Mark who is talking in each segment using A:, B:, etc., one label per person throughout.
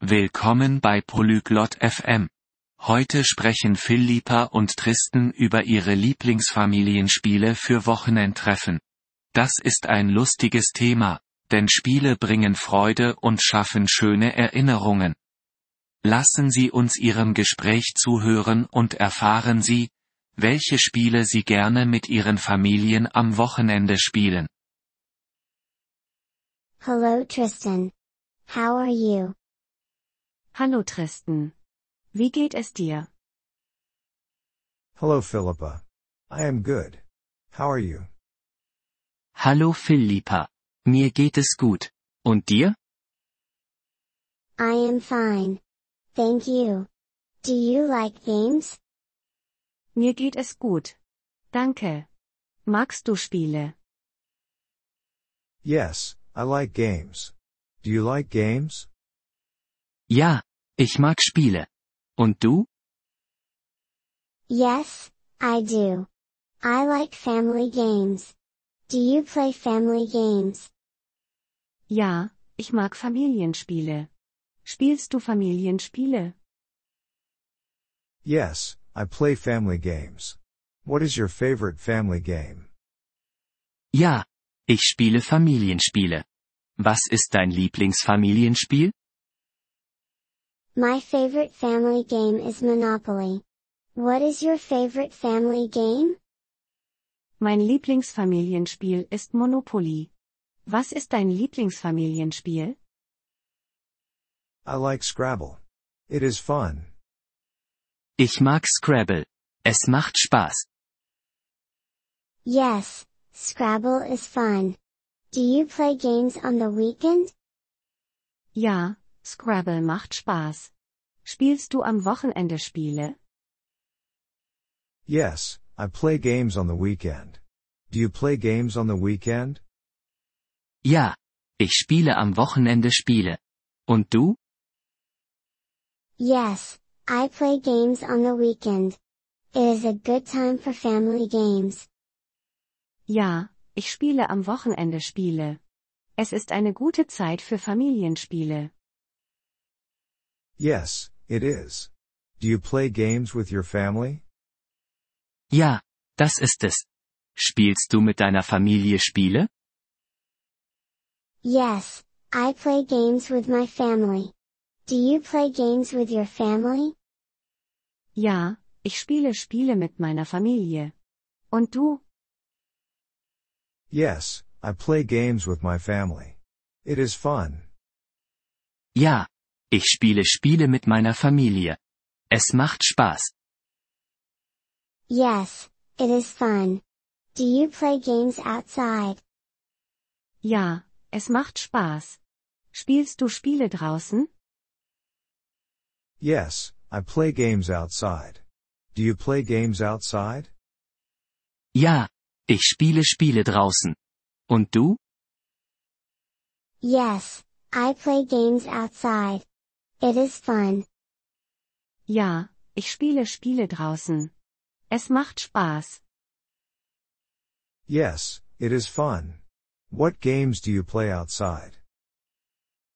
A: Willkommen bei Polyglot FM. Heute sprechen Philippa und Tristan über ihre Lieblingsfamilienspiele für Wochenendtreffen. Das ist ein lustiges Thema, denn Spiele bringen Freude und schaffen schöne Erinnerungen. Lassen Sie uns Ihrem Gespräch zuhören und erfahren Sie, welche Spiele Sie gerne mit Ihren Familien am Wochenende spielen.
B: Hello Tristan. How are you?
C: Hallo Tristan. Wie geht es dir?
D: Hello Philippa. I am good. How are you?
A: Hallo Philippa. Mir geht es gut. Und dir?
B: I am fine. Thank you. Do you like games?
C: Mir geht es gut. Danke. Magst du Spiele?
D: Yes, I like games. Do you like games?
A: Ja, ich mag Spiele. Und du?
B: Yes, I do. I like family games. Do you play family games?
C: Ja, ich mag Familienspiele. Spielst du Familienspiele?
D: Yes, I play family games. What is your favorite family game?
A: Ja, ich spiele Familienspiele. Was ist dein Lieblingsfamilienspiel?
B: My favorite family game is Monopoly. What is your favorite family game?
C: Mein Lieblingsfamilienspiel ist Monopoly. Was ist dein Lieblingsfamilienspiel?
D: I like Scrabble. It is fun.
A: Ich mag Scrabble. Es macht Spaß.
B: Yes, Scrabble is fun. Do you play games on the weekend?
C: Ja, Scrabble macht Spaß. Spielst du am Wochenende Spiele?
D: Yes, I play games on the weekend. Do you play games on the weekend?
A: Ja, ich spiele am Wochenende Spiele. Und du?
B: Yes, I play games on the weekend. It is a good time for family games.
C: Ja, ich spiele am Wochenende Spiele. Es ist eine gute Zeit für Familienspiele.
D: Yes, it is. Do you play games with your family?
A: Ja, das ist es. Spielst du mit deiner Familie Spiele?
B: Yes, I play games with my family. Do you play games with your family?
C: Ja, ich spiele Spiele mit meiner Familie. Und du?
D: Yes, I play games with my family. It is fun.
A: Ja, ich spiele Spiele mit meiner Familie. Es macht Spaß.
B: Yes, it is fun. Do you play games outside?
C: Ja, es macht Spaß. Spielst du Spiele draußen?
D: Yes, I play games outside. Do you play games outside?
A: Ja, ich spiele Spiele draußen. Und du?
B: Yes, I play games outside. It is fun.
C: Ja, ich spiele Spiele draußen. Es macht Spaß.
D: Yes, it is fun. What games do you play outside?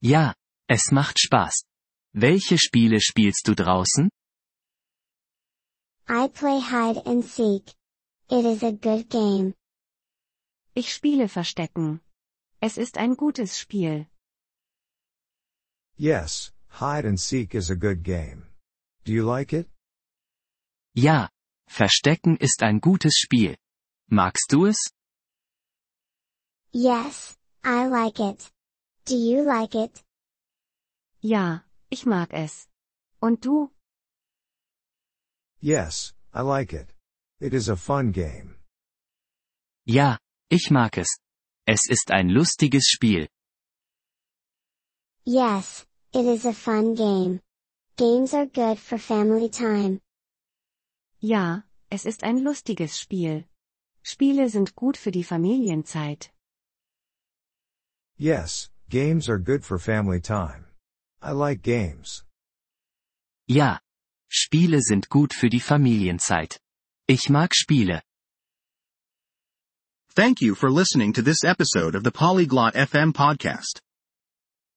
A: Ja, es macht Spaß. Welche Spiele spielst du draußen?
B: I play hide and seek. It is a good game.
C: Ich spiele Verstecken. Es ist ein gutes Spiel.
D: Yes, hide and seek is a good game. Do you like it?
A: Ja, Verstecken ist ein gutes Spiel. Magst du es?
B: Yes, I like it. Do you like it?
C: Ja, ich mag es. Und du?
D: Yes, I like it. It is a fun game.
A: Ja, ich mag es. Es ist ein lustiges Spiel.
B: Yes, it is a fun game. Games are good for family time.
C: Ja, es ist ein lustiges Spiel. Spiele sind gut für die Familienzeit.
D: Yes, games are good for family time. I like games.
A: Ja. Spiele sind gut für die Familienzeit. Ich mag Spiele.
E: Thank you for listening to this episode of the Polyglot FM podcast.